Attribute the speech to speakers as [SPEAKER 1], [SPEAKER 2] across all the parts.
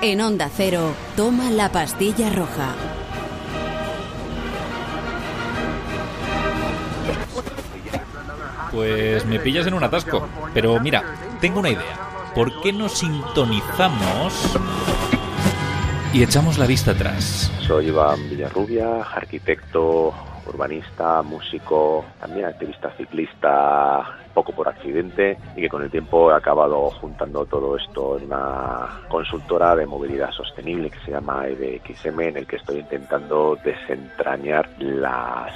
[SPEAKER 1] En Onda Cero, toma la pastilla roja.
[SPEAKER 2] Pues me pillas en un atasco. Pero mira, tengo una idea. ¿Por qué no sintonizamos y echamos la vista atrás?
[SPEAKER 3] Soy Iván Villarrubia, arquitecto, urbanista, músico, también activista ciclista, poco por accidente y que con el tiempo he acabado juntando todo esto en una consultora de movilidad sostenible que se llama EBXM, en el que estoy intentando desentrañar las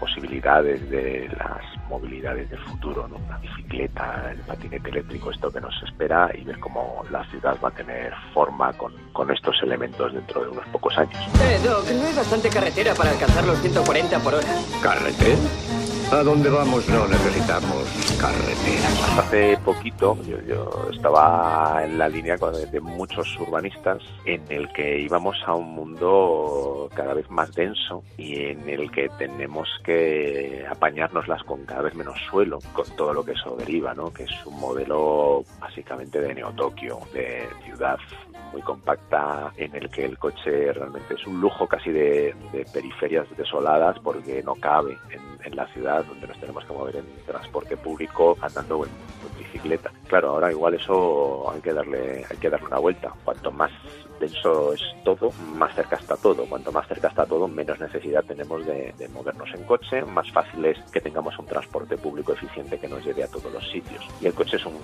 [SPEAKER 3] posibilidades de las movilidades del futuro, ¿no? la bicicleta, el patinete eléctrico, esto que nos espera y ver cómo la ciudad va a tener forma con, con estos elementos dentro de unos pocos años.
[SPEAKER 4] Eh, Doc, ¿no hay bastante carretera para alcanzar los 140 por hora?
[SPEAKER 5] ¿Carretera? A dónde vamos no necesitamos carreteras.
[SPEAKER 3] Hace poquito yo, yo estaba en la línea de muchos urbanistas en el que íbamos a un mundo cada vez más denso y en el que tenemos que apañárnoslas con cada vez menos suelo, con todo lo que eso deriva, ¿no? que es un modelo básicamente de Neo-Tokio, de ciudad muy compacta en el que el coche realmente es un lujo casi de, periferias desoladas porque no cabe en la ciudad donde nos tenemos que mover en transporte público andando en, en bicicleta. Claro, ahora igual eso hay que darle hay que darle una vuelta. Cuanto más denso es todo, más cerca está todo. Cuanto más cerca está todo, menos necesidad tenemos de, de movernos en coche, más fácil es que tengamos un transporte público eficiente que nos lleve a todos los sitios. Y el coche es un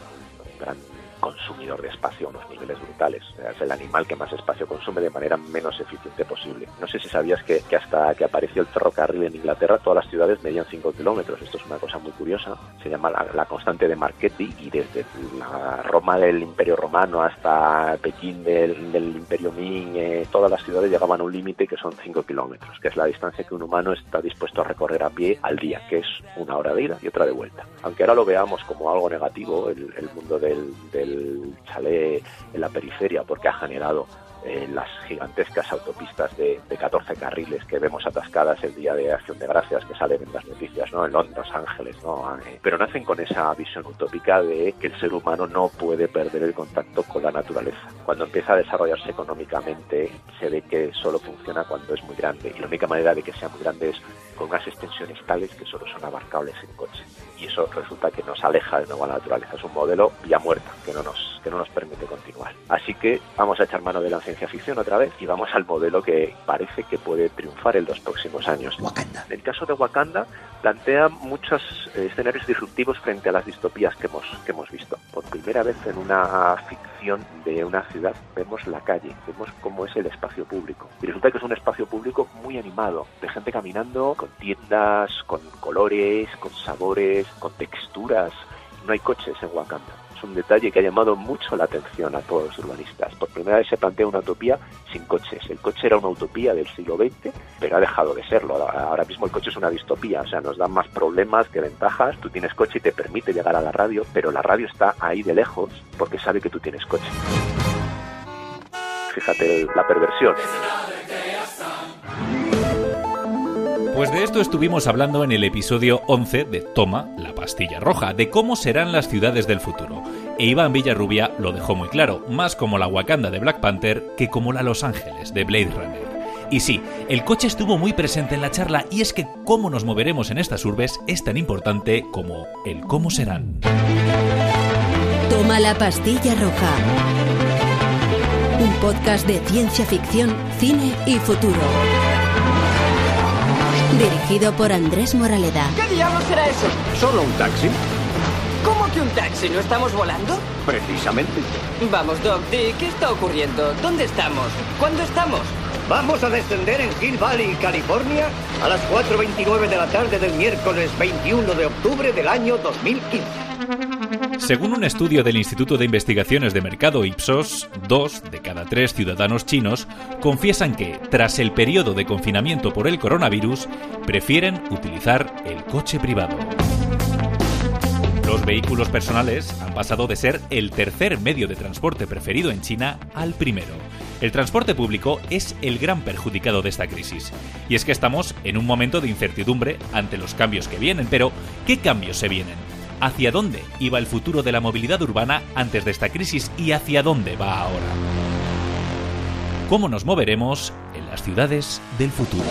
[SPEAKER 3] gran consumidor de espacio a unos niveles brutales. Es el animal que más espacio consume de manera menos eficiente posible. No sé si sabías que, que hasta que apareció el ferrocarril en Inglaterra, todas las ciudades medían 5 kilómetros. Esto es una cosa muy curiosa. Se llama la, la constante de Marchetti y desde la Roma del Imperio Romano hasta Pekín del, del Imperio Ming, eh, todas las ciudades llegaban a un límite que son 5 kilómetros, que es la distancia que un humano está dispuesto a recorrer a pie al día, que es una hora de ida y otra de vuelta. Aunque ahora lo veamos como algo negativo, el, el mundo del, del chalet en la periferia, porque ha generado eh, las gigantescas autopistas de, de 14 carriles que vemos atascadas el día de Acción de Gracias que salen en las noticias, ¿no? En Londres, Ángeles, ¿no? Eh, pero nacen con esa visión utópica de que el ser humano no puede perder el contacto con la naturaleza. Cuando empieza a desarrollarse económicamente, se ve que solo funciona cuando es muy grande y la única manera de que sea muy grande es con unas extensiones tales que solo son abarcables en coche. Y eso resulta que nos aleja de nuevo a la naturaleza. Es un modelo ya muerta que no nos, que no nos permite continuar. Así que vamos a echar mano de la ciencia ficción otra vez y vamos al modelo que parece que puede triunfar en los próximos años.
[SPEAKER 6] Wakanda.
[SPEAKER 3] En el caso de Wakanda, plantea muchos eh, escenarios disruptivos frente a las distopías que hemos, que hemos visto. Por primera vez en una ficción de una ciudad vemos la calle, vemos cómo es el espacio público. Y resulta que es un espacio público muy animado, de gente caminando, con tiendas, con colores, con sabores, con texturas. No hay coches en Wakanda. Un detalle que ha llamado mucho la atención a todos los urbanistas. Por primera vez se plantea una utopía sin coches. El coche era una utopía del siglo XX, pero ha dejado de serlo. Ahora mismo el coche es una distopía, o sea, nos da más problemas que ventajas. Tú tienes coche y te permite llegar a la radio, pero la radio está ahí de lejos porque sabe que tú tienes coche. Fíjate la perversión.
[SPEAKER 2] Pues de esto estuvimos hablando en el episodio 11 de Toma, la pastilla roja, de cómo serán las ciudades del futuro. E Iván Villarrubia lo dejó muy claro, más como la Wakanda de Black Panther que como la Los Ángeles de Blade Runner. Y sí, el coche estuvo muy presente en la charla y es que cómo nos moveremos en estas urbes es tan importante como el cómo serán.
[SPEAKER 1] Toma la pastilla roja. Un podcast de ciencia ficción, cine y futuro. Dirigido por Andrés Moraleda.
[SPEAKER 4] ¿Qué diablos será eso?
[SPEAKER 5] ¿Solo un taxi?
[SPEAKER 4] ¿Cómo que un taxi? ¿No estamos volando?
[SPEAKER 5] Precisamente.
[SPEAKER 4] Vamos, Doc, di, ¿qué está ocurriendo? ¿Dónde estamos? ¿Cuándo estamos?
[SPEAKER 5] Vamos a descender en Hill Valley, California, a las 4.29 de la tarde del miércoles 21 de octubre del año 2015.
[SPEAKER 2] Según un estudio del Instituto de Investigaciones de Mercado Ipsos, dos de cada tres ciudadanos chinos confiesan que, tras el periodo de confinamiento por el coronavirus, prefieren utilizar el coche privado. Los vehículos personales han pasado de ser el tercer medio de transporte preferido en China al primero. El transporte público es el gran perjudicado de esta crisis. Y es que estamos en un momento de incertidumbre ante los cambios que vienen, pero ¿qué cambios se vienen? ¿Hacia dónde iba el futuro de la movilidad urbana antes de esta crisis y hacia dónde va ahora? cómo nos moveremos en las ciudades del futuro.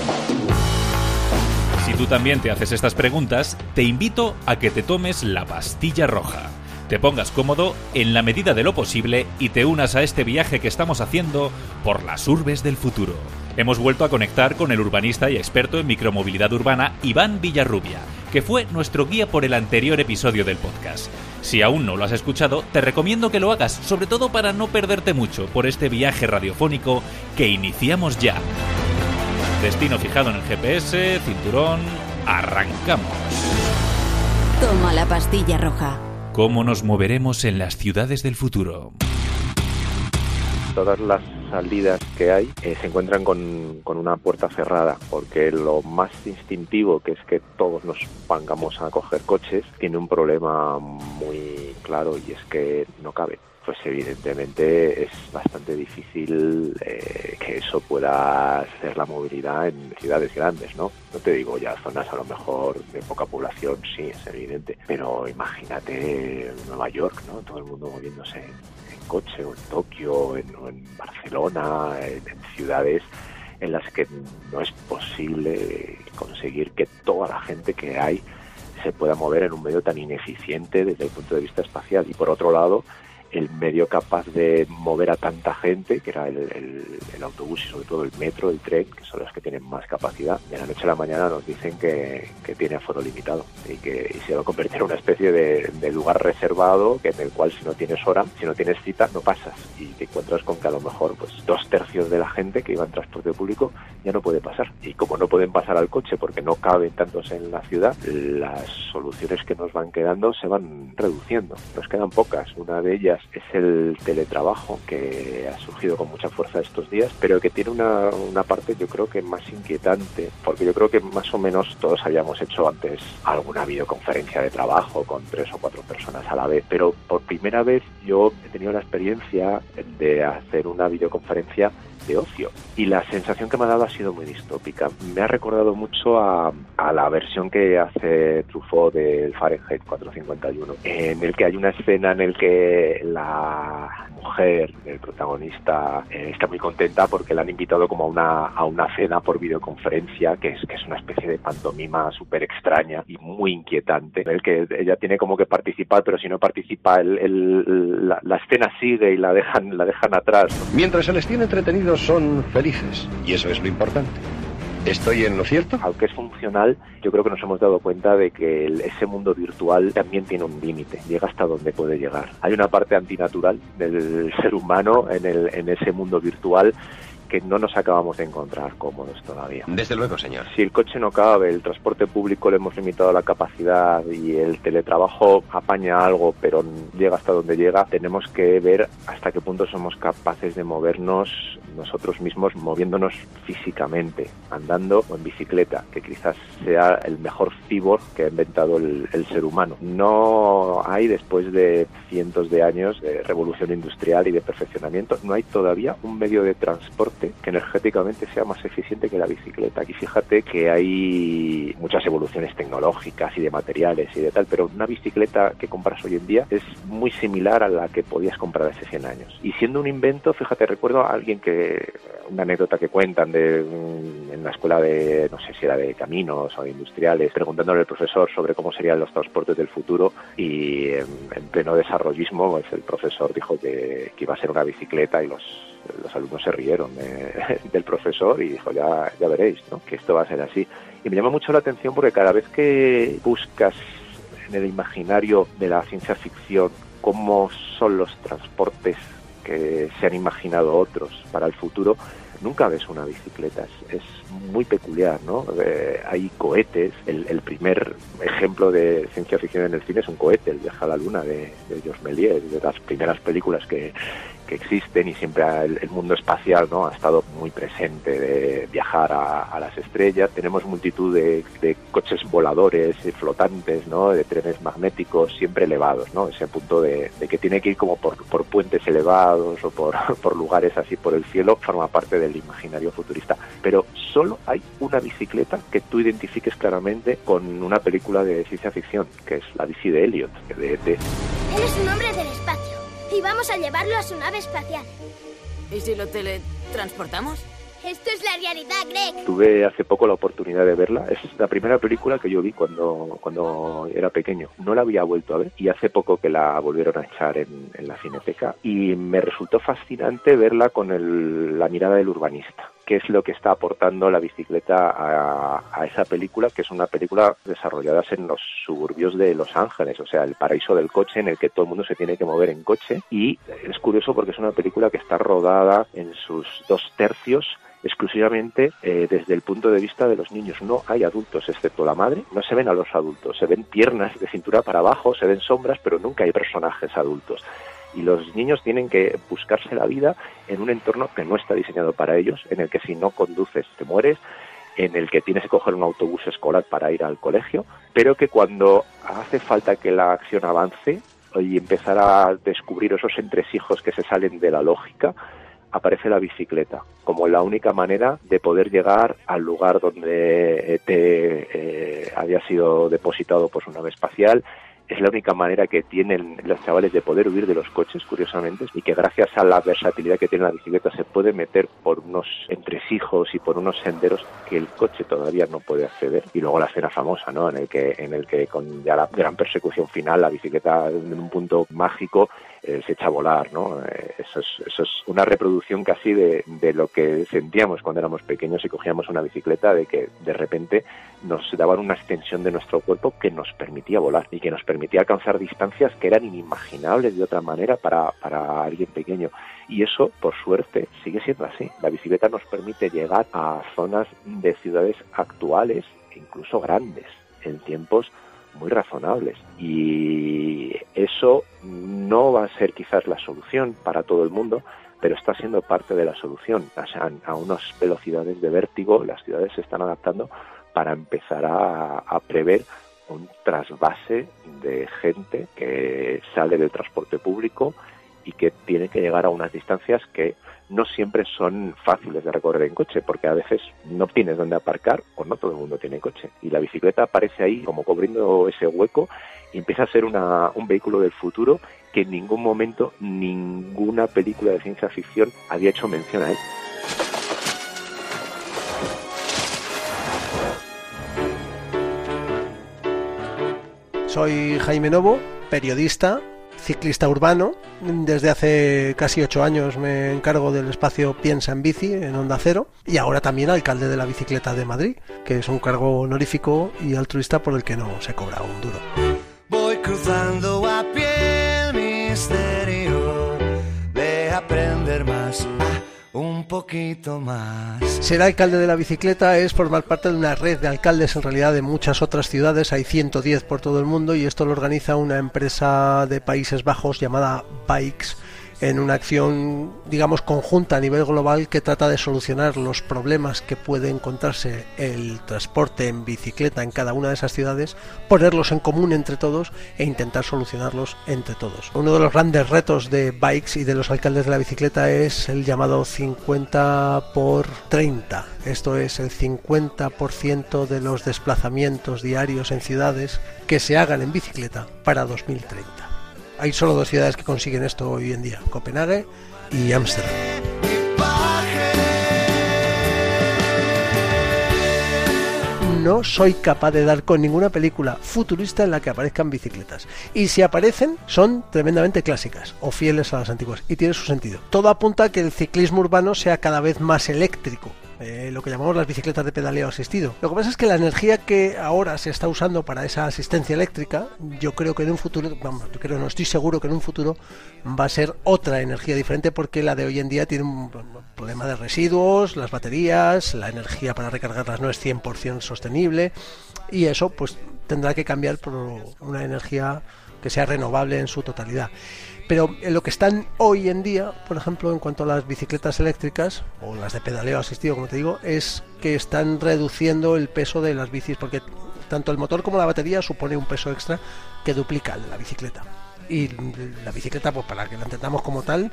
[SPEAKER 2] Si tú también te haces estas preguntas, te invito a que te tomes la pastilla roja, te pongas cómodo en la medida de lo posible y te unas a este viaje que estamos haciendo por las urbes del futuro. Hemos vuelto a conectar con el urbanista y experto en micromovilidad urbana Iván Villarrubia, que fue nuestro guía por el anterior episodio del podcast. Si aún no lo has escuchado, te recomiendo que lo hagas, sobre todo para no perderte mucho por este viaje radiofónico que iniciamos ya. Destino fijado en el GPS, cinturón, arrancamos.
[SPEAKER 1] Toma la pastilla roja.
[SPEAKER 2] ¿Cómo nos moveremos en las ciudades del futuro?
[SPEAKER 3] Todas las salidas que hay eh, se encuentran con, con, una puerta cerrada, porque lo más instintivo, que es que todos nos pongamos a coger coches, tiene un problema muy claro y es que no cabe pues evidentemente es bastante difícil eh, que eso pueda ser la movilidad en ciudades grandes, ¿no? No te digo ya zonas a lo mejor de poca población, sí, es evidente, pero imagínate Nueva York, ¿no? Todo el mundo moviéndose coche, o en Tokio, o en, Barcelona, en, en ciudades en las que no es posible conseguir que toda la gente que hay se pueda mover en un medio tan ineficiente desde el punto de vista espacial. Y por otro lado, el medio capaz de mover a tanta gente, que era el, autobús y sobre todo el metro, el tren, que son los que tienen más capacidad, de la noche a la mañana nos dicen que, tiene aforo limitado y que se va a convertir en una especie de, lugar reservado que en el cual si no tienes hora, si no tienes cita, no pasas y te encuentras con que a lo mejor pues dos tercios de la gente que iba en transporte público ya no puede pasar. Y como no pueden pasar al coche porque no caben tantos en la ciudad, las soluciones que nos van quedando se van reduciendo. Nos quedan pocas. Una de ellas es el teletrabajo que ha surgido con mucha fuerza estos días, pero que tiene una, una parte yo creo que más inquietante, porque yo creo que más o menos todos habíamos hecho antes alguna videoconferencia de trabajo con tres o cuatro personas a la vez, pero por primera vez yo he tenido la experiencia de hacer una videoconferencia de ocio. Y la sensación que me ha dado ha sido muy distópica. Me ha recordado mucho a, a la versión que hace Truffaut del Fahrenheit 451, en el que hay una escena en el que la mujer, el protagonista, eh, está muy contenta porque la han invitado como a una, a una cena por videoconferencia, que es, que es una especie de pantomima súper extraña y muy inquietante, en el que ella tiene como que participar, pero si no participa, el, el, la, la, escena sigue y la dejan, la dejan atrás.
[SPEAKER 6] Mientras se les tiene son felices, y eso es lo importante. ¿Estoy en lo cierto?
[SPEAKER 3] Aunque es funcional, yo creo que nos hemos dado cuenta de que ese mundo virtual también tiene un límite, llega hasta donde puede llegar. Hay una parte antinatural del ser humano en, el, en ese mundo virtual que no nos acabamos de encontrar cómodos todavía.
[SPEAKER 6] Desde luego, señor.
[SPEAKER 3] Si el coche no cabe, el transporte público le hemos limitado la capacidad y el teletrabajo apaña algo, pero llega hasta donde llega, tenemos que ver hasta qué punto somos capaces de movernos nosotros mismos moviéndonos físicamente, andando o en bicicleta, que quizás sea el mejor cyborg que ha inventado el, el, ser humano. No hay, después de cientos de años de revolución industrial y de perfeccionamiento, no hay todavía un medio de transporte que energéticamente sea más eficiente que la bicicleta. Aquí fíjate que hay muchas evoluciones tecnológicas y de materiales y de tal, pero una bicicleta que compras hoy en día es muy similar a la que podías comprar hace 100 años. Y siendo un invento, fíjate, recuerdo a alguien que una anécdota que cuentan de en la escuela de no sé si era de caminos o de industriales preguntándole al profesor sobre cómo serían los transportes del futuro y en, en pleno desarrollismo pues el profesor dijo que, que, iba a ser una bicicleta y los los alumnos se rieron de, del profesor y dijo ya ya veréis ¿no? que esto va a ser así y me llama mucho la atención porque cada vez que buscas en el imaginario de la ciencia ficción cómo son los transportes que se han imaginado otros para el futuro, nunca ves una bicicleta. Es, muy peculiar, ¿no? Eh, hay cohetes. El, el, primer ejemplo de ciencia ficción en el cine es un cohete, el viaje a la luna de, de Georges Méliès, de las primeras películas que, existen y siempre el, mundo espacial no ha estado muy presente de viajar a, las estrellas. Tenemos multitud de, coches voladores y flotantes no de trenes magnéticos siempre elevados no ese punto de, que tiene que ir como por, por, puentes elevados o por, por lugares así por el cielo forma parte del imaginario futurista. Pero solo hay una bicicleta que tú identifiques claramente con una película de ciencia ficción que es la bici de Elliot de ET
[SPEAKER 7] él es un hombre del espacio y vamos a llevarlo a su nave espacial.
[SPEAKER 8] ¿Y si lo tele
[SPEAKER 7] ¿Transportamos?
[SPEAKER 8] Esto es la realidad, Greg.
[SPEAKER 3] Tuve hace poco la oportunidad de verla. Es la primera película que yo vi cuando, cuando era pequeño. No la había vuelto a ver y hace poco que la volvieron a echar en, en la cineteca y me resultó fascinante verla con el, la mirada del urbanista qué es lo que está aportando la bicicleta a, esa película, que es una película desarrollada en los suburbios de Los Ángeles, o sea, el paraíso del coche en el que todo el mundo se tiene que mover en coche. Y es curioso porque es una película que está rodada en sus dos tercios exclusivamente eh, desde el punto de vista de los niños. No hay adultos excepto la madre, no se ven a los adultos, se ven piernas de cintura para abajo, se ven sombras, pero nunca hay personajes adultos. Y los niños tienen que buscarse la vida en un entorno que no está diseñado para ellos, en el que si no conduces te mueres, en el que tienes que coger un autobús escolar para ir al colegio, pero que cuando hace falta que la acción avance y empezar a descubrir esos entresijos que se salen de la lógica, aparece la bicicleta como la única manera de poder llegar al lugar donde te eh, había sido depositado pues una nave espacial es la única manera que tienen los chavales de poder huir de los coches, curiosamente, y que gracias a la versatilidad que tiene la bicicleta se puede meter por unos entresijos y por unos senderos que el coche todavía no puede acceder. Y luego la escena famosa, ¿no? En el que, en el que con ya la gran persecución final, la bicicleta en un punto mágico eh, se echa a volar, ¿no? Eh, eso, es, eso es una reproducción casi de, de lo que sentíamos cuando éramos pequeños y cogíamos una bicicleta, de que de repente nos daban una extensión de nuestro cuerpo que nos permitía volar y que nos permitía alcanzar distancias que eran inimaginables de otra manera para, para alguien pequeño. Y eso, por suerte, sigue siendo así. La bicicleta nos permite llegar a zonas de ciudades actuales, incluso grandes, en tiempos muy razonables. Y eso no va a ser quizás la solución para todo el mundo, pero está siendo parte de la solución. O sea, a unas velocidades de vértigo las ciudades se están adaptando para empezar a, a prever un trasvase de gente que sale del transporte público y que tiene que llegar a unas distancias que no siempre son fáciles de recorrer en coche, porque a veces no tienes dónde aparcar o no todo el mundo tiene coche. Y la bicicleta aparece ahí como cubriendo ese hueco y empieza a ser una, un vehículo del futuro que en ningún momento ninguna película de ciencia ficción había hecho mención a él.
[SPEAKER 9] Soy Jaime Novo, periodista, ciclista urbano. Desde hace casi ocho años me encargo del espacio Piensa en Bici en Onda Cero y ahora también alcalde de la bicicleta de Madrid, que es un cargo honorífico y altruista por el que no se cobra un duro.
[SPEAKER 10] Voy cruzando
[SPEAKER 9] Ser alcalde de la bicicleta es formar parte de una red de alcaldes en realidad de muchas otras ciudades, hay 110 por todo el mundo y esto lo organiza una empresa de Países Bajos llamada Bikes en una acción, digamos, conjunta a nivel global que trata de solucionar los problemas que puede encontrarse el transporte en bicicleta en cada una de esas ciudades, ponerlos en común entre todos e intentar solucionarlos entre todos. Uno de los grandes retos de Bikes y de los alcaldes de la bicicleta es el llamado 50 por 30. Esto es el 50% de los desplazamientos diarios en ciudades que se hagan en bicicleta para 2030 hay solo dos ciudades que consiguen esto hoy en día, Copenhague y Ámsterdam. No soy capaz de dar con ninguna película futurista en la que aparezcan bicicletas. Y si aparecen, son tremendamente clásicas o fieles a las antiguas. Y tiene su sentido. Todo apunta a que el ciclismo urbano sea cada vez más eléctrico eh, lo que llamamos las bicicletas de pedaleo asistido. Lo que pasa es que la energía que ahora se está usando para esa asistencia eléctrica, yo creo que en un futuro, vamos, yo creo, no estoy seguro que en un futuro va a ser otra energía diferente porque la de hoy en día tiene un problema de residuos, las baterías, la energía para recargarlas no es 100% sostenible y eso pues tendrá que cambiar por una energía que sea renovable en su totalidad. Pero lo que están hoy en día, por ejemplo, en cuanto a las bicicletas eléctricas o las de pedaleo asistido, como te digo, es que están reduciendo el peso de las bicis porque tanto el motor como la batería supone un peso extra que duplica la bicicleta. Y la bicicleta, pues para que la entendamos como tal,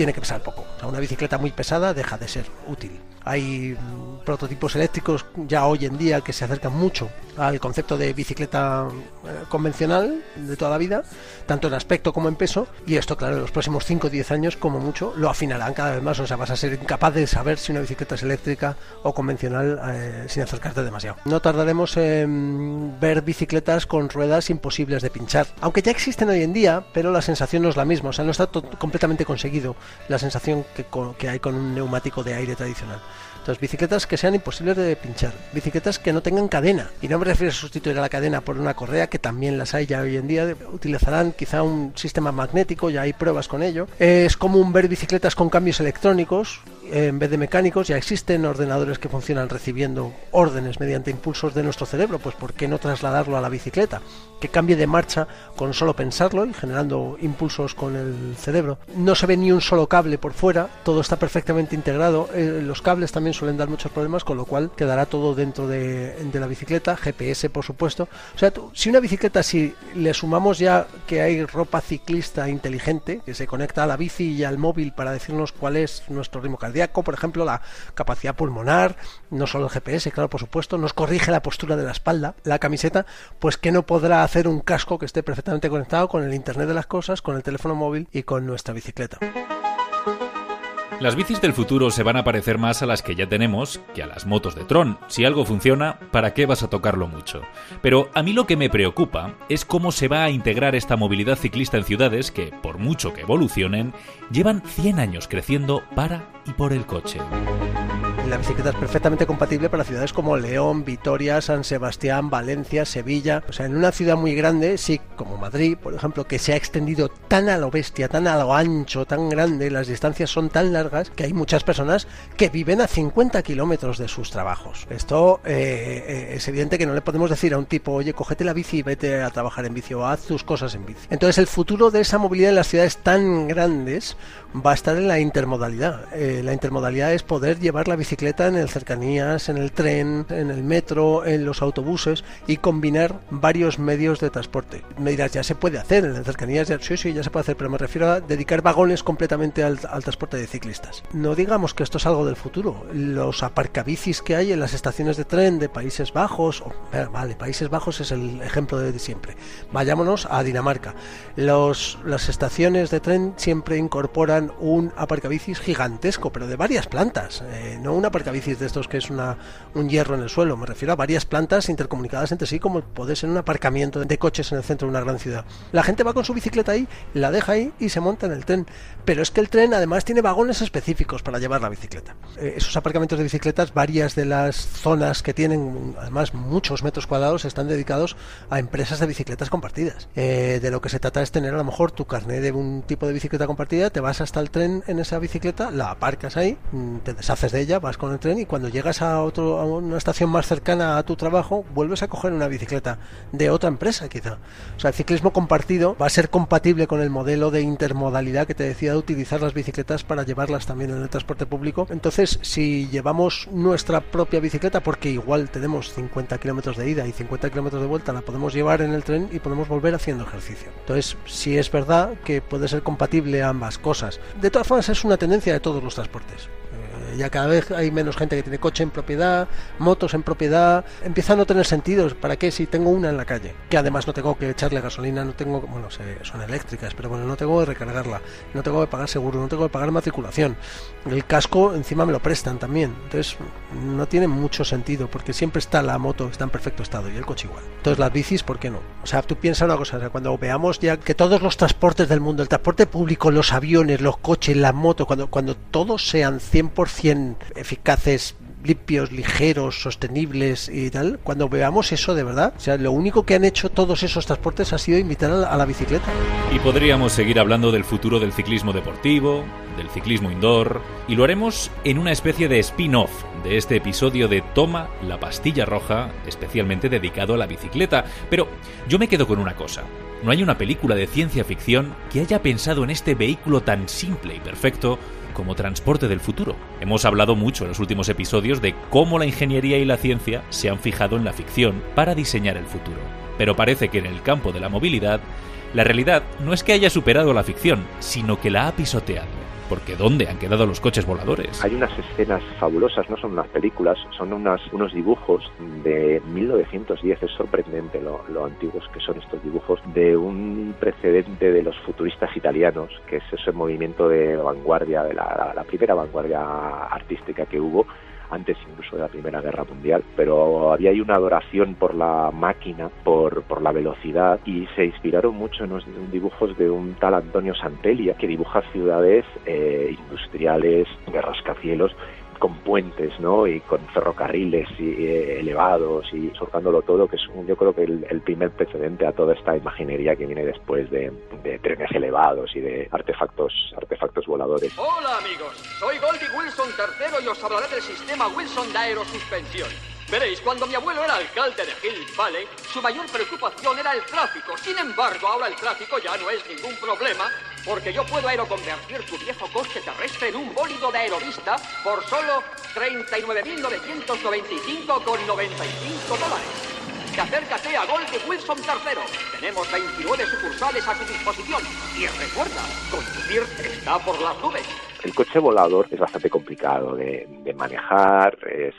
[SPEAKER 9] tiene que pesar poco. O sea, una bicicleta muy pesada deja de ser útil. Hay mm, prototipos eléctricos ya hoy en día que se acercan mucho al concepto de bicicleta eh, convencional de toda la vida, tanto en aspecto como en peso, y esto, claro, en los próximos 5 o 10 años, como mucho, lo afinarán cada vez más, o sea, vas a ser incapaz de saber si una bicicleta es eléctrica o convencional eh, sin acercarte demasiado. No tardaremos en ver bicicletas con ruedas imposibles de pinchar, aunque ya existen hoy en día, pero la sensación no es la misma, o sea, no está completamente conseguido la sensación que, que hay con un neumático de aire tradicional. Entonces, bicicletas que sean imposibles de pinchar, bicicletas que no tengan cadena. Y no me refiero a sustituir a la cadena por una correa, que también las hay ya hoy en día. Utilizarán quizá un sistema magnético, ya hay pruebas con ello. Es común ver bicicletas con cambios electrónicos, en vez de mecánicos, ya existen ordenadores que funcionan recibiendo órdenes mediante impulsos de nuestro cerebro, pues ¿por qué no trasladarlo a la bicicleta? Que cambie de marcha con solo pensarlo y generando impulsos con el cerebro. No se ve ni un solo cable por fuera, todo está perfectamente integrado. Eh, los cables también suelen dar muchos problemas, con lo cual quedará todo dentro de, la bicicleta, GPS por supuesto. O sea, si una bicicleta, si le sumamos ya que hay ropa ciclista inteligente, que se conecta a la bici y al móvil para decirnos cuál es nuestro ritmo cardíaco, por ejemplo, la capacidad pulmonar, no solo el GPS, claro, por supuesto, nos corrige la postura de la espalda, la camiseta, pues que no podrá hacer un casco que esté perfectamente conectado con el Internet de las cosas, con el teléfono móvil y con nuestra bicicleta.
[SPEAKER 2] Las bicis del futuro se van a parecer más a las que ya tenemos que a las motos de Tron. Si algo funciona, ¿para qué vas a tocarlo mucho? Pero a mí lo que me preocupa es cómo se va a integrar esta movilidad ciclista en ciudades que, por mucho que evolucionen, llevan 100 años creciendo para y por el coche.
[SPEAKER 9] La bicicleta es perfectamente compatible para ciudades como León, Vitoria, San Sebastián, Valencia, Sevilla. O sea, en una ciudad muy grande, sí, como Madrid, por ejemplo, que se ha extendido tan a lo bestia, tan a lo ancho, tan grande, las distancias son tan largas que hay muchas personas que viven a 50 kilómetros de sus trabajos. Esto eh, eh, es evidente que no le podemos decir a un tipo, oye, cógete la bici y vete a trabajar en bici o haz tus cosas en bici. Entonces, el futuro de esa movilidad en las ciudades tan grandes va a estar en la intermodalidad. Eh, la intermodalidad es poder llevar la bicicleta en el cercanías, en el tren, en el metro, en los autobuses y combinar varios medios de transporte. Me dirás, ya se puede hacer en el cercanías, ya, sí, sí, ya se puede hacer, pero me refiero a dedicar vagones completamente al, transporte de ciclistas. No digamos que esto es algo del futuro. Los aparcabicis que hay en las estaciones de tren de Países Bajos, eh, vale, Países Bajos es el ejemplo de siempre. Vayámonos a Dinamarca. Los, las estaciones de tren siempre incorporan un aparcabicis gigantesco, pero de varias plantas, eh, no un aparcabicis de estos que es un hierro en el suelo, me refiero a varias plantas intercomunicadas entre sí, como puede ser un aparcamiento de coches en el centro de una gran ciudad. La gente va con su bicicleta ahí, la deja ahí y se monta en el tren, pero es que el tren además tiene vagones específicos para llevar la bicicleta. Eh, esos aparcamientos de bicicletas, varias de las zonas que tienen, además muchos metros cuadrados, están dedicados a empresas de bicicletas compartidas. Eh, de lo que se trata es tener a lo mejor tu carnet de un tipo de bicicleta compartida, te vas a hasta el tren en esa bicicleta, la aparcas ahí, mm, te deshaces de ella, vas con el tren y cuando llegas a, otro, a una estación más cercana a tu trabajo, vuelves a coger una bicicleta de otra empresa quizá. O sea, el ciclismo compartido va a ser compatible con el modelo de intermodalidad que te decía de utilizar las bicicletas para llevarlas también en el transporte público. Entonces, si llevamos nuestra propia bicicleta, porque igual tenemos 50 kilómetros de ida y 50 kilómetros de vuelta, la podemos llevar en el tren y podemos volver haciendo ejercicio. Entonces, si es verdad que puede ser compatible ambas cosas, de todas formas, es una tendencia de todos los transportes ya cada vez hay menos gente que tiene coche en propiedad, motos en propiedad, empieza a no tener sentido. ¿Para qué si tengo una en la calle? Que además no tengo que echarle gasolina, no tengo, bueno, son eléctricas, pero bueno, no tengo que recargarla, no tengo que pagar seguro, no tengo que pagar matriculación. El casco encima me lo prestan también. Entonces no tiene mucho sentido porque siempre está la moto, está en perfecto estado y el coche igual. Entonces las bicis, ¿por qué no? O sea, tú piensas una cosa, cuando veamos ya que todos los transportes del mundo, el transporte público, los aviones, los coches, las motos, cuando, cuando todos sean 100% eficaces limpios, ligeros, sostenibles y tal, cuando veamos eso de verdad, o sea, lo único que han hecho todos esos transportes ha sido invitar a la, bicicleta.
[SPEAKER 2] Y podríamos seguir hablando del futuro del ciclismo deportivo, del ciclismo indoor, y lo haremos en una especie de spin-off de este episodio de Toma la pastilla roja, especialmente dedicado a la bicicleta. Pero yo me quedo con una cosa. No hay una película de ciencia ficción que haya pensado en este vehículo tan simple y perfecto como transporte del futuro. Hemos hablado mucho en los últimos episodios de cómo la ingeniería y la ciencia se han fijado en la ficción para diseñar el futuro. Pero parece que en el campo de la movilidad, la realidad no es que haya superado la ficción, sino que la ha pisoteado. Porque ¿dónde han quedado los coches voladores?
[SPEAKER 3] Hay unas escenas fabulosas, no son unas películas, son unas, unos dibujos de 1910. Es sorprendente lo, lo antiguos que son estos dibujos de un precedente de los futuristas italianos, que es ese movimiento de vanguardia, de la, la primera vanguardia artística que hubo antes incluso de la Primera Guerra Mundial, pero había ahí una adoración por la máquina, por, la velocidad y se inspiraron mucho en los dibujos de un tal Antonio Santelia que dibuja ciudades eh, industriales de rascacielos con puentes, ¿no? Y con ferrocarriles y, eh, elevados y surcándolo todo, que es un, yo creo que el, primer precedente a toda esta imaginería que viene después de, de, trenes elevados y de artefactos, artefactos voladores.
[SPEAKER 7] Hola amigos, soy Goldie Wilson III y os hablaré del sistema Wilson de aerosuspensión. Veréis, cuando mi abuelo era alcalde de Hill Valley, su mayor preocupación era el tráfico. Sin embargo, ahora el tráfico ya no es ningún problema, porque yo puedo aeroconvertir tu viejo coche terrestre en un bólido de aerovista por solo 39.995,95 dólares. Acércate a Goldie Wilson III. Tenemos 29 sucursales a tu disposición. Y recuerda, conducir está por las nubes.
[SPEAKER 3] El coche volador es bastante complicado de, de manejar, es,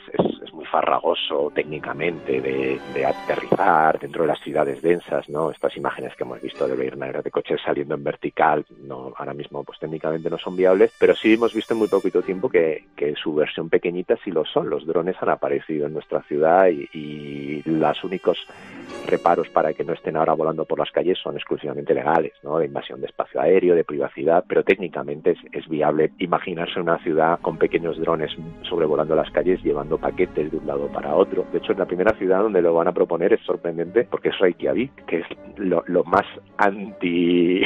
[SPEAKER 3] farragoso técnicamente de, de, aterrizar dentro de las ciudades densas, ¿no? Estas imágenes que hemos visto de Runner de coches saliendo en vertical, no, ahora mismo pues técnicamente no son viables, pero sí hemos visto en muy poquito tiempo que, que su versión pequeñita sí lo son. Los drones han aparecido en nuestra ciudad y, y los únicos reparos para que no estén ahora volando por las calles son exclusivamente legales, ¿no? De invasión de espacio aéreo, de privacidad, pero técnicamente es, es viable imaginarse una ciudad con pequeños drones sobrevolando las calles llevando paquetes de un lado para otro. De hecho, en la primera ciudad donde lo van a proponer es sorprendente porque es Reykjavik, que es lo, más anti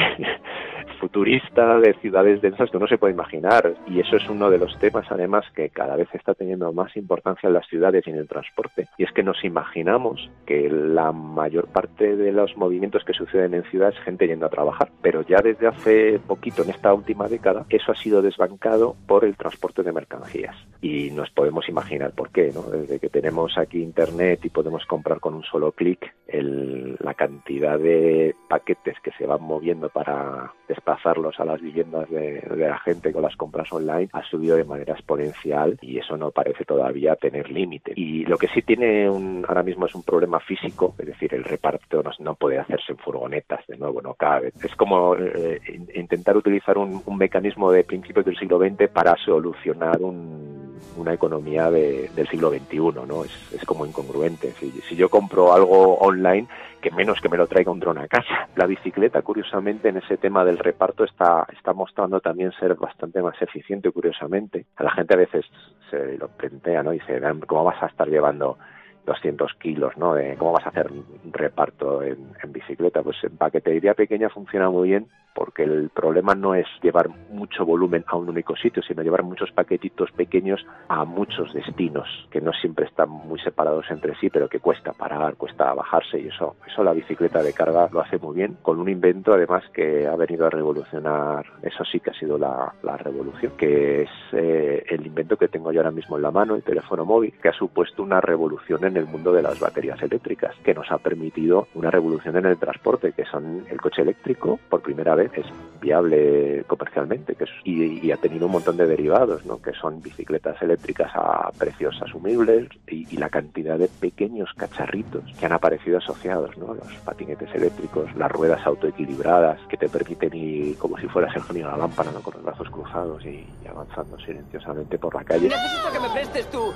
[SPEAKER 3] futurista de ciudades densas que uno se puede imaginar. Y eso es uno de los temas, además, que cada vez está teniendo más importancia en las ciudades y en el transporte. Y es que nos imaginamos que la mayor parte de los movimientos que suceden en ciudades es gente yendo a trabajar. Pero ya desde hace poquito, en esta última década, eso ha sido desbancado por el transporte de mercancías. Y nos podemos imaginar por qué, ¿no? Desde que tenemos aquí internet y podemos comprar con un solo clic, la cantidad de paquetes que se van moviendo para desplazarlos a las viviendas de, la gente con las compras online ha subido de manera exponencial y eso no parece todavía tener límite. Y lo que sí tiene un, ahora mismo es un problema físico, es decir, el reparto no, no puede hacerse en furgonetas, de nuevo, no cabe. Es como eh, intentar utilizar un, un, mecanismo de principios del siglo XX para solucionar un, una economía de, del siglo XXI, ¿no? Es, es como incongruente. Si, yo compro algo online, que menos que me lo traiga un dron a casa. La bicicleta, curiosamente, en ese tema del reparto está, está mostrando también ser bastante más eficiente, curiosamente. A la gente a veces se lo plantea, ¿no? Dice, ¿cómo vas a estar llevando 200 kilos, ¿no? De cómo vas a hacer un reparto en, en bicicleta. Pues en paquetería pequeña funciona muy bien porque el problema no es llevar mucho volumen a un único sitio, sino llevar muchos paquetitos pequeños a muchos destinos, que no siempre están muy separados entre sí, pero que cuesta parar, cuesta bajarse y eso, eso la bicicleta de carga lo hace muy bien, con un invento además que ha venido a revolucionar, eso sí que ha sido la, revolución, que es eh, el invento que tengo yo ahora mismo en la mano, el teléfono móvil, que ha supuesto una revolución en el mundo de las baterías eléctricas, que nos ha permitido una revolución en el transporte, que son el coche eléctrico, por primera vez es viable comercialmente que es, y, y, ha tenido un montón de derivados, ¿no? que son bicicletas eléctricas a precios asumibles y, y, la cantidad de pequeños cacharritos que han aparecido asociados, ¿no? los patinetes eléctricos, las ruedas autoequilibradas que te permiten ir como si fueras el genio de la lámpara, ¿no? con los brazos cruzados y, y avanzando silenciosamente por la calle.
[SPEAKER 4] Necesito que me prestes tu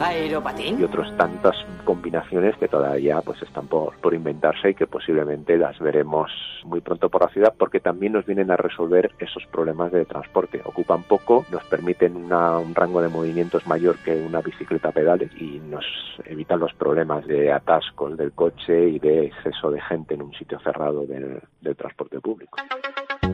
[SPEAKER 4] aeropatín
[SPEAKER 3] y otras tantas combinaciones que todavía pues están por, por inventarse y que posiblemente las veremos muy pronto por la ciudad porque también nos vienen a resolver esos problemas de transporte. Ocupan poco, nos permiten una, un rango de movimientos mayor que una bicicleta pedales y nos evitan los problemas de atascos del coche y de exceso de gente en un sitio cerrado del transporte público.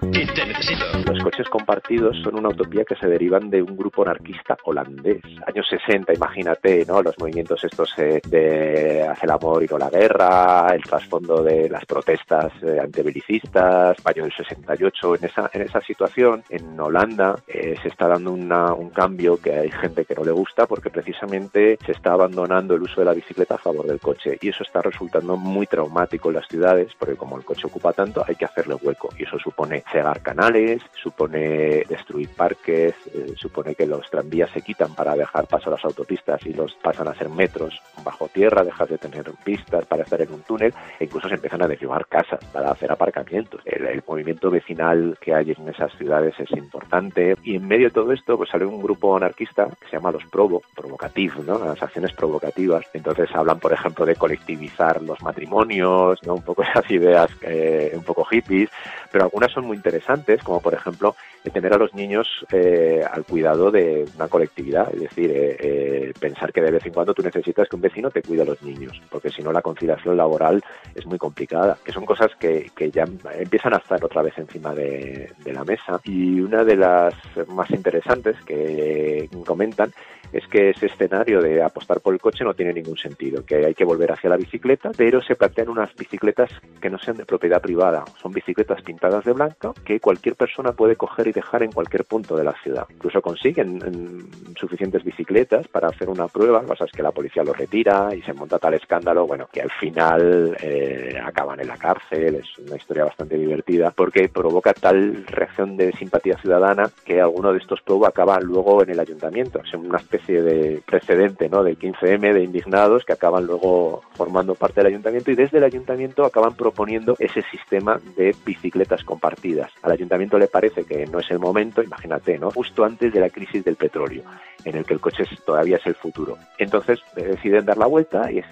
[SPEAKER 11] Te necesito.
[SPEAKER 3] Los coches compartidos son una utopía que se derivan de un grupo anarquista holandés. Años 60, imagínate, ¿no? Los movimientos estos eh, de hace el amor y no la guerra, el trasfondo de las protestas eh, antibelicistas, año del 68. En esa, en esa situación, en Holanda, eh, se está dando una, un cambio que hay gente que no le gusta porque precisamente se está abandonando el uso de la bicicleta a favor del coche. Y eso está resultando muy traumático en las ciudades porque como el coche ocupa tanto, hay que hacerle hueco. Y eso supone cegar canales, supone destruir parques, eh, supone que los tranvías se quitan para dejar paso a las autopistas y los pasan a ser metros bajo tierra, dejas de tener pistas para estar en un túnel e incluso se empiezan a derribar casas para hacer aparcamientos. El, el movimiento vecinal que hay en esas ciudades es importante y en medio de todo esto pues sale un grupo anarquista que se llama los Provo, provocativos, ¿no? las acciones provocativas. Entonces hablan, por ejemplo, de colectivizar los matrimonios, ¿no? un poco esas ideas eh, un poco hippies, pero algunas son muy interesantes, como por ejemplo de tener a los niños eh, al cuidado de una colectividad, es decir, eh, eh, pensar que de vez en cuando tú necesitas que un vecino te cuide a los niños, porque si no la conciliación laboral es muy complicada, que son cosas que, que ya empiezan a estar otra vez encima de la mesa. Y una de las más interesantes que comentan es que ese escenario de apostar por el coche no tiene ningún sentido, que hay que volver hacia la bicicleta, pero se plantean unas bicicletas que no sean de propiedad privada, son bicicletas pintadas de blanco que cualquier persona puede coger y dejar en cualquier punto de la ciudad. Incluso consiguen suficientes bicicletas para hacer una prueba, que pasa es que la policía lo retira y se monta tal escándalo, bueno, que al final eh, acaban en la cárcel, es una historia bastante divertida, porque provoca tal reacción de simpatía ciudadana que alguno de estos pruebas acaba luego en el ayuntamiento, es una especie de precedente ¿no? del 15M de indignados que acaban luego formando parte del ayuntamiento y desde el ayuntamiento acaban proponiendo ese sistema de bicicletas compartidas. Al ayuntamiento le parece que no es el momento, imagínate, ¿no? justo antes de la crisis del petróleo, en el que el coche todavía es el futuro. Entonces eh, deciden dar la vuelta y,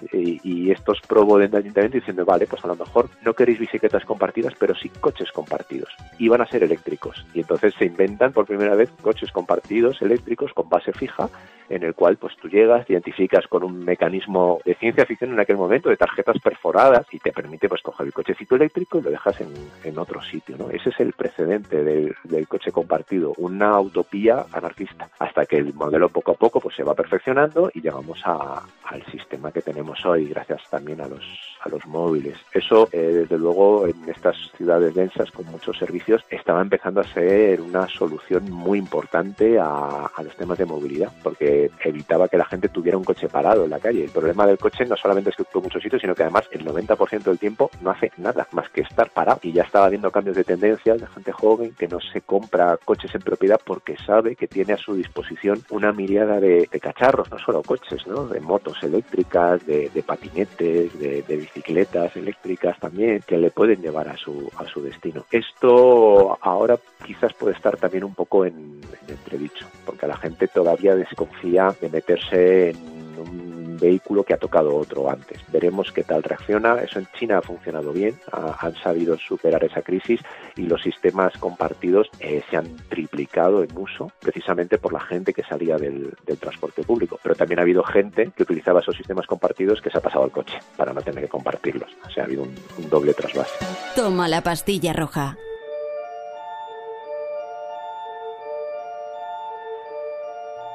[SPEAKER 3] y, estos probo del ayuntamiento diciendo, vale, pues a lo mejor no queréis bicicletas compartidas, pero sí coches compartidos. Y van a ser eléctricos. Y entonces se inventan por primera vez coches compartidos eléctricos con base fija en el cual pues tú llegas, te identificas con un mecanismo de ciencia ficción en aquel momento, de tarjetas perforadas, y te permite pues coger el cochecito eléctrico y lo dejas en, en otro sitio, ¿no? Ese es el precedente del, coche compartido, una utopía anarquista, hasta que el modelo poco a poco pues se va perfeccionando y llegamos a, al sistema que tenemos hoy, gracias también a los, a los móviles. Eso, eh, desde luego, en estas ciudades densas con muchos servicios, estaba empezando a ser una solución muy importante a los temas de movilidad, porque evitaba que la gente tuviera un coche parado en la calle. El problema del coche no solamente es que ocupa muchos sitios, sino que además el 90% del tiempo no hace nada más que estar parado. Y ya estaba habiendo cambios de tendencias de gente joven que no se compra coches en propiedad porque sabe que tiene a su disposición una miriada de, cacharros, no solo coches, ¿no? de motos eléctricas, de, patinetes, de, de, bicicletas eléctricas también, que le pueden llevar a su, a su destino. Esto ahora quizás puede estar también un poco en, en entredicho, porque la gente todavía desconfía de meterse en un vehículo que ha tocado otro antes. Veremos qué tal reacciona. Eso en China ha funcionado bien, ha, han sabido superar esa crisis y los sistemas compartidos eh, se han triplicado en uso precisamente por la gente que salía del, del, transporte público. Pero también ha habido gente que utilizaba esos sistemas compartidos que se ha pasado al coche para no tener que compartirlos. O sea, ha habido un, un doble trasvase.
[SPEAKER 1] Toma la pastilla roja.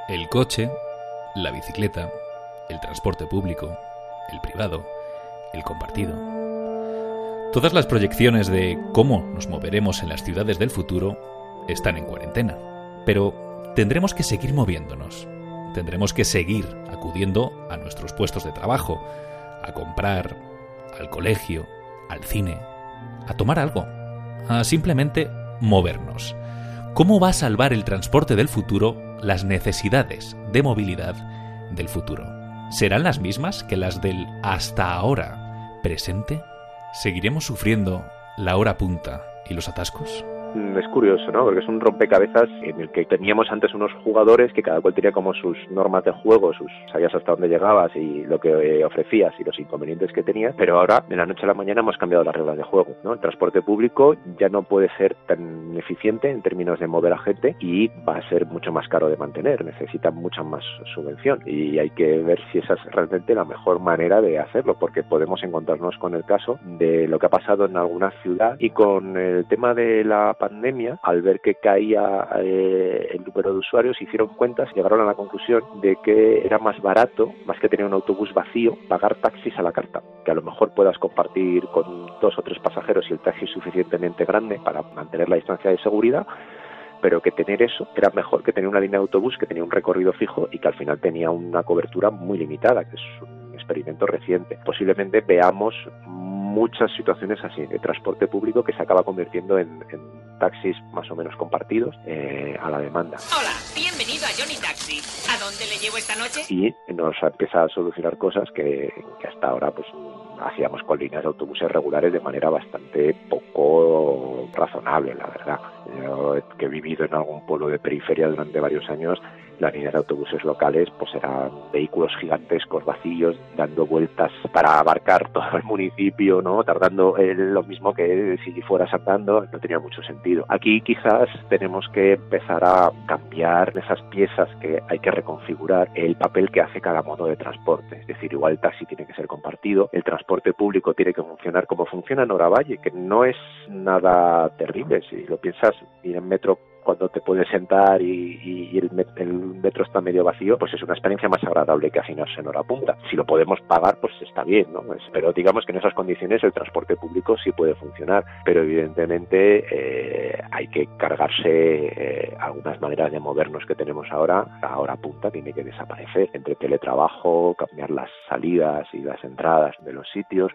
[SPEAKER 2] El coche, la bicicleta, el transporte público, el privado, el compartido. Todas las proyecciones de cómo nos moveremos en las ciudades del futuro están en cuarentena. Pero tendremos que seguir moviéndonos. Tendremos que seguir acudiendo a nuestros puestos de trabajo, a comprar, al colegio, al cine, a tomar algo, a simplemente movernos. ¿Cómo va a salvar el transporte del futuro las necesidades de movilidad del futuro? ¿Serán las mismas que las del hasta ahora presente? ¿Seguiremos sufriendo la hora punta y los atascos?
[SPEAKER 3] Es curioso, ¿no? Porque es un rompecabezas en el que teníamos antes unos jugadores que cada cual tenía como sus normas de juego, sus sabías hasta dónde llegabas y lo que ofrecías y los inconvenientes que tenías, pero ahora de la noche a la mañana hemos cambiado las reglas de juego, ¿no? El transporte público ya no puede ser tan eficiente en términos de mover a gente y va a ser mucho más caro de mantener, necesita mucha más subvención y hay que ver si esa es realmente la mejor manera de hacerlo, porque podemos encontrarnos con el caso de lo que ha pasado en alguna ciudad y con el tema de la pandemia, al ver que caía eh, el número de usuarios, hicieron cuentas y llegaron a la conclusión de que era más barato, más que tener un autobús vacío, pagar taxis a la carta, que a lo mejor puedas compartir con dos o tres pasajeros y el taxi es suficientemente grande para mantener la distancia de seguridad pero que tener eso era mejor que tener una línea de autobús que tenía un recorrido fijo y que al final tenía una cobertura muy limitada, que es un experimento reciente. Posiblemente veamos muchas situaciones así de transporte público que se acaba convirtiendo en, en taxis más o menos compartidos eh, a la demanda.
[SPEAKER 12] Hola, bienvenido a Johnny Taxi. ¿A dónde le llevo esta noche?
[SPEAKER 3] Y nos empieza a solucionar cosas que, que hasta ahora pues hacíamos con líneas de autobuses regulares de manera bastante poco razonable, la verdad. Yo que he vivido en algún pueblo de periferia durante varios años, las líneas de autobuses locales pues eran vehículos gigantescos vacíos dando vueltas para abarcar todo el municipio no tardando eh, lo mismo que si fueras andando no tenía mucho sentido. Aquí quizás tenemos que empezar a cambiar esas piezas que hay que reconfigurar el papel que hace cada modo de transporte. Es decir igual el taxi tiene que ser compartido el transporte público tiene que funcionar como funciona en Oravalle que no es nada terrible. Si lo piensas ir en metro cuando te puedes sentar y, el, metro está medio vacío, pues es una experiencia más agradable que hacinarse en hora punta. Si lo podemos pagar, pues está bien, ¿no? pero digamos que en esas condiciones el transporte público sí puede funcionar, pero evidentemente eh, hay que cargarse eh, algunas maneras de movernos que tenemos ahora, a hora punta tiene que desaparecer, entre teletrabajo, cambiar las salidas y las entradas de los sitios,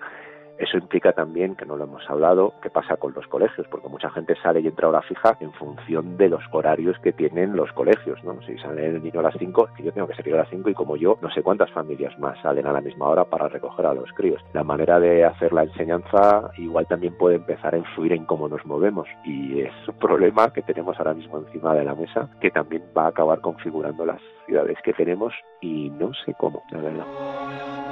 [SPEAKER 3] eso implica también, que no lo hemos hablado, qué pasa con los colegios, porque mucha gente sale y entra a hora fija en función de los horarios que tienen los colegios, ¿no? Si sale el niño a las 5, que yo tengo que salir a las 5 y como yo, no sé cuántas familias más salen a la misma hora para recoger a los críos. La manera de hacer la enseñanza igual también puede empezar a influir en cómo nos movemos y es un problema que tenemos ahora mismo encima de la mesa que también va a acabar configurando las ciudades que tenemos y no sé cómo, la verdad.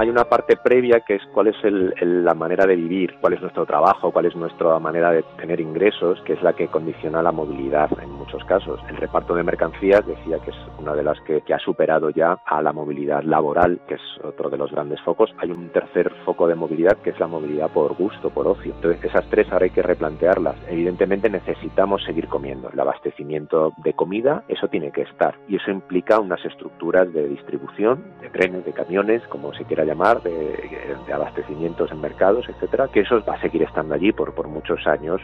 [SPEAKER 3] Hay una parte previa que es cuál es la manera de vivir, cuál es nuestro trabajo, cuál es nuestra manera de tener ingresos, que es la que condiciona la movilidad en muchos casos. El reparto de mercancías decía que es una de las que, ha superado ya a la movilidad laboral, que es otro de los grandes focos. Hay un tercer foco de movilidad que es la movilidad por gusto, por ocio. Entonces esas tres ahora hay que replantearlas. Evidentemente necesitamos seguir comiendo. El abastecimiento de comida, eso tiene que estar. Y eso implica unas estructuras de distribución, de trenes, de camiones, como se quiera llamar, de, abastecimientos en mercados, etcétera, que eso va a seguir estando allí por, por muchos años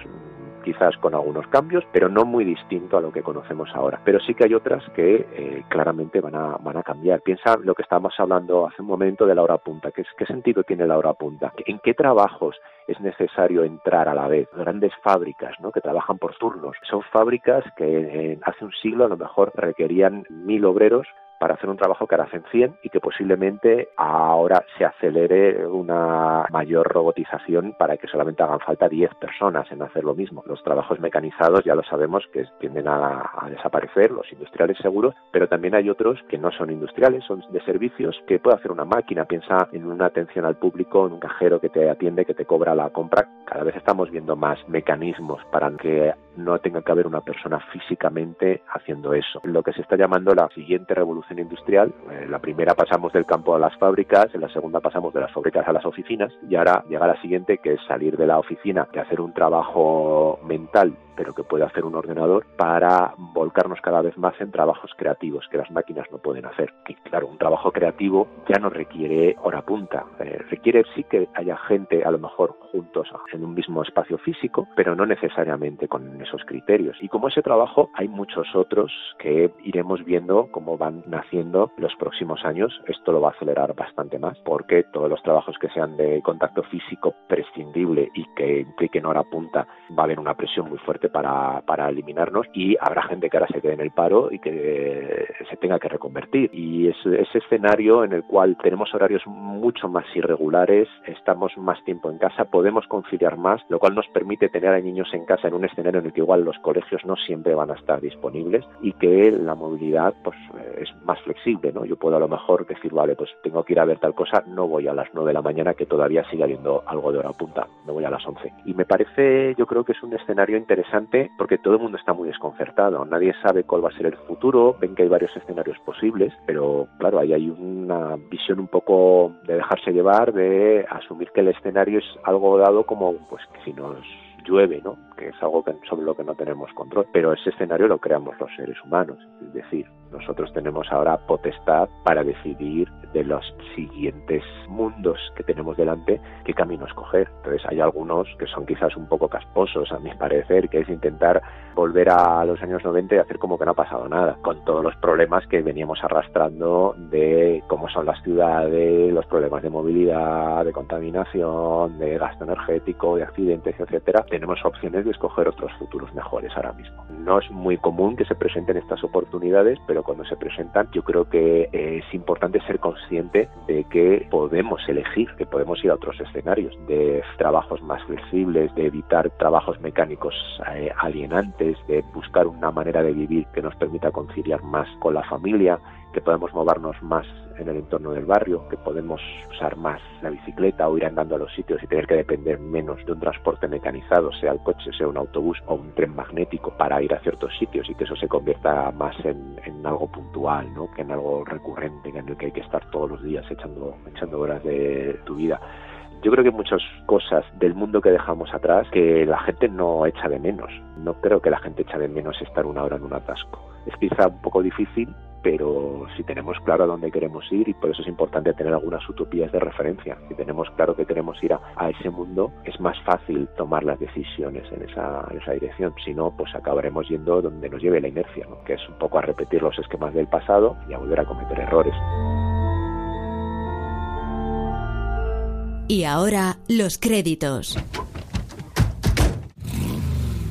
[SPEAKER 3] quizás con algunos cambios, pero no muy distinto a lo que conocemos ahora. Pero sí que hay otras que eh, claramente van a, van a cambiar. Piensa lo que estábamos hablando hace un momento de la hora punta. ¿Qué, ¿Qué sentido tiene la hora punta? ¿En qué trabajos es necesario entrar a la vez? Grandes fábricas ¿no? que trabajan por turnos. Son fábricas que hace un siglo a lo mejor requerían mil obreros para hacer un trabajo que ahora hacen 100 y que posiblemente ahora se acelere una mayor robotización para que solamente hagan falta 10 personas en hacer lo mismo. Los trabajos mecanizados ya lo sabemos que tienden a, desaparecer, los industriales seguros, pero también hay otros que no son industriales, son de servicios que puede hacer una máquina. Piensa en una atención al público, en un cajero que te atiende, que te cobra la compra. Cada vez estamos viendo más mecanismos para que no tenga que haber una persona físicamente haciendo eso. Lo que se está llamando la siguiente revolución industrial, en eh, la primera pasamos del campo a las fábricas, en la segunda pasamos de las fábricas a las oficinas y ahora llega la siguiente que es salir de la oficina y hacer un trabajo mental pero que puede hacer un ordenador para volcarnos cada vez más en trabajos creativos que las máquinas no pueden hacer. Y claro, un trabajo creativo ya no requiere hora punta, eh, requiere sí que haya gente a lo mejor juntos en un mismo espacio físico, pero no necesariamente con esos criterios. Y como ese trabajo hay muchos otros que iremos viendo cómo van naciendo los próximos años. Esto lo va a acelerar bastante más porque todos los trabajos que sean de contacto físico prescindible y que impliquen hora punta va a haber una presión muy fuerte para, para eliminarnos y habrá gente que ahora se quede en el paro y que se tenga que reconvertir. Y es ese escenario en el cual tenemos horarios mucho más irregulares, estamos más tiempo en casa, podemos conciliar más, lo cual nos permite tener a niños en casa en un escenario en el que igual los colegios no siempre van a estar disponibles y que la movilidad pues es más flexible, ¿no? Yo puedo a lo mejor decir, vale, pues tengo que ir a ver tal cosa, no voy a las 9 de la mañana que todavía sigue habiendo algo de hora punta, no voy a las 11. Y me parece, yo creo que es un escenario interesante porque todo el mundo está muy desconcertado. Nadie sabe cuál va a ser el futuro, ven que hay varios escenarios posibles, pero claro, ahí hay una visión un poco de dejarse llevar, de asumir que el escenario es algo dado como pues que si nos llueve, ¿no? que es algo que, sobre lo que no tenemos control. Pero ese escenario lo creamos los seres humanos. Es decir, nosotros tenemos ahora potestad para decidir de los siguientes mundos que tenemos delante qué camino escoger. Entonces hay algunos que son quizás un poco casposos, a mi parecer, que es intentar volver a los años 90 y hacer como que no ha pasado nada, con todos los problemas que veníamos arrastrando de como son las ciudades, los problemas de movilidad, de contaminación, de gasto energético, de accidentes, etcétera, tenemos opciones de escoger otros futuros mejores ahora mismo. No es muy común que se presenten estas oportunidades, pero cuando se presentan yo creo que es importante ser consciente de que podemos elegir, que podemos ir a otros escenarios, de trabajos más flexibles, de evitar trabajos mecánicos eh, alienantes, de buscar una manera de vivir que nos permita conciliar más con la familia, que podemos movernos más en el entorno del barrio, que podemos usar más la bicicleta o ir andando a los sitios y tener que depender menos de un transporte mecanizado, sea el coche, sea un autobús o un tren magnético para ir a ciertos sitios y que eso se convierta más en, algo puntual, ¿no? que en algo recurrente, en el que hay que estar todos los días echando, echando horas de tu vida yo creo que hay muchas cosas del mundo que dejamos atrás que la gente no echa de menos. No creo que la gente echa de menos estar una hora en un atasco. Es quizá un poco difícil, pero si tenemos claro a dónde queremos ir y por eso es importante tener algunas utopías de referencia. Si tenemos claro que queremos ir a, ese mundo, es más fácil tomar las decisiones en esa, en esa dirección. Si no, pues acabaremos yendo donde nos lleve la inercia, que es un poco a repetir los esquemas del pasado y a volver a cometer errores.
[SPEAKER 1] Y ahora los créditos.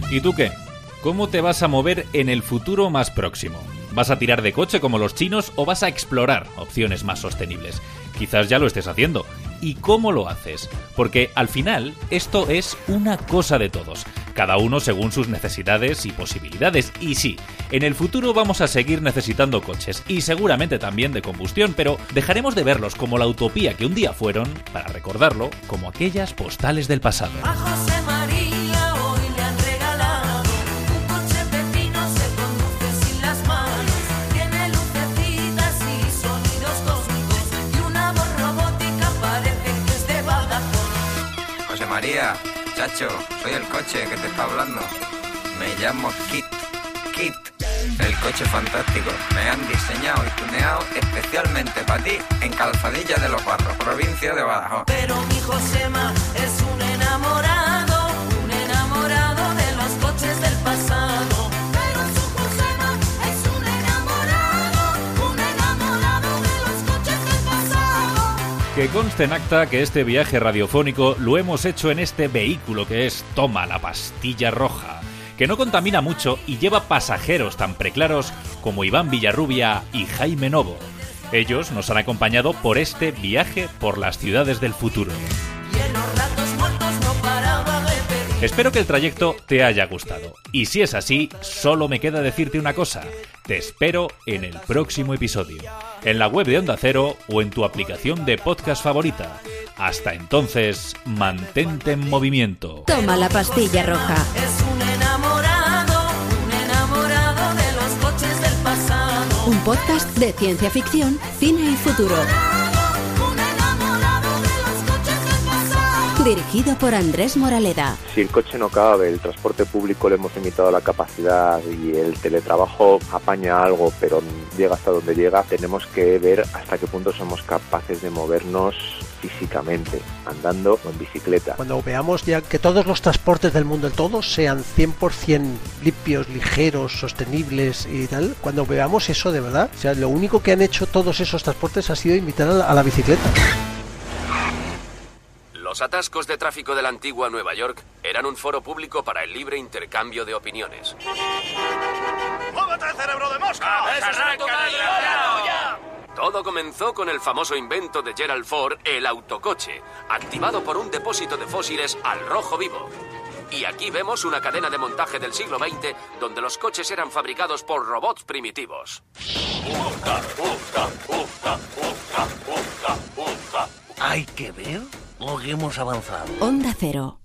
[SPEAKER 2] ¿Y tú qué? ¿Cómo te vas a mover en el futuro más próximo? ¿Vas a tirar de coche como los chinos o vas a explorar opciones más sostenibles? Quizás ya lo estés haciendo. ¿Y cómo lo haces? Porque al final esto es una cosa de todos, cada uno según sus necesidades y posibilidades. Y sí, en el futuro vamos a seguir necesitando coches y seguramente también de combustión, pero dejaremos de verlos como la utopía que un día fueron para recordarlo como aquellas postales del pasado.
[SPEAKER 13] María, chacho, soy el coche que te está hablando. Me llamo Kit. Kit. El coche fantástico. Me han diseñado y tuneado especialmente para ti en Calzadilla de los Barros, provincia de Badajoz.
[SPEAKER 14] Pero mi Josema es un enamorado, un enamorado de los coches del
[SPEAKER 2] Que conste en acta que este viaje radiofónico lo hemos hecho en este vehículo que es Toma la pastilla roja, que no contamina mucho y lleva pasajeros tan preclaros como Iván Villarrubia y Jaime Novo. Ellos nos han acompañado por este viaje por las ciudades del futuro. Espero que el trayecto te haya gustado. Y si es así, solo me queda decirte una cosa. Te espero en el próximo episodio, en la web de Onda Cero o en tu aplicación de podcast favorita. Hasta entonces, mantente en movimiento.
[SPEAKER 1] Toma la pastilla roja.
[SPEAKER 14] Es un enamorado, un enamorado de los coches del pasado.
[SPEAKER 1] Un podcast de ciencia ficción, cine y futuro. Dirigido por Andrés Moraleda.
[SPEAKER 3] Si el coche no cabe, el transporte público le hemos limitado la capacidad y el teletrabajo apaña algo, pero llega hasta donde llega, tenemos que ver hasta qué punto somos capaces de movernos físicamente, andando o en bicicleta.
[SPEAKER 9] Cuando veamos ya que todos los transportes del mundo, todos sean 100% limpios, ligeros, sostenibles y tal, cuando veamos eso de verdad, o sea, lo único que han hecho todos esos transportes ha sido invitar a la bicicleta.
[SPEAKER 15] Los atascos de tráfico de la antigua Nueva York eran un foro público para el libre intercambio de opiniones.
[SPEAKER 16] ¡Móvete, cerebro de mosca!
[SPEAKER 15] Todo comenzó con el famoso invento de Gerald Ford, el autocoche, activado por un depósito de fósiles al rojo vivo. Y aquí vemos una cadena de montaje del siglo XX donde los coches eran fabricados por robots primitivos.
[SPEAKER 17] Hay que ver lo que hemos avanzado.
[SPEAKER 1] Onda Cero.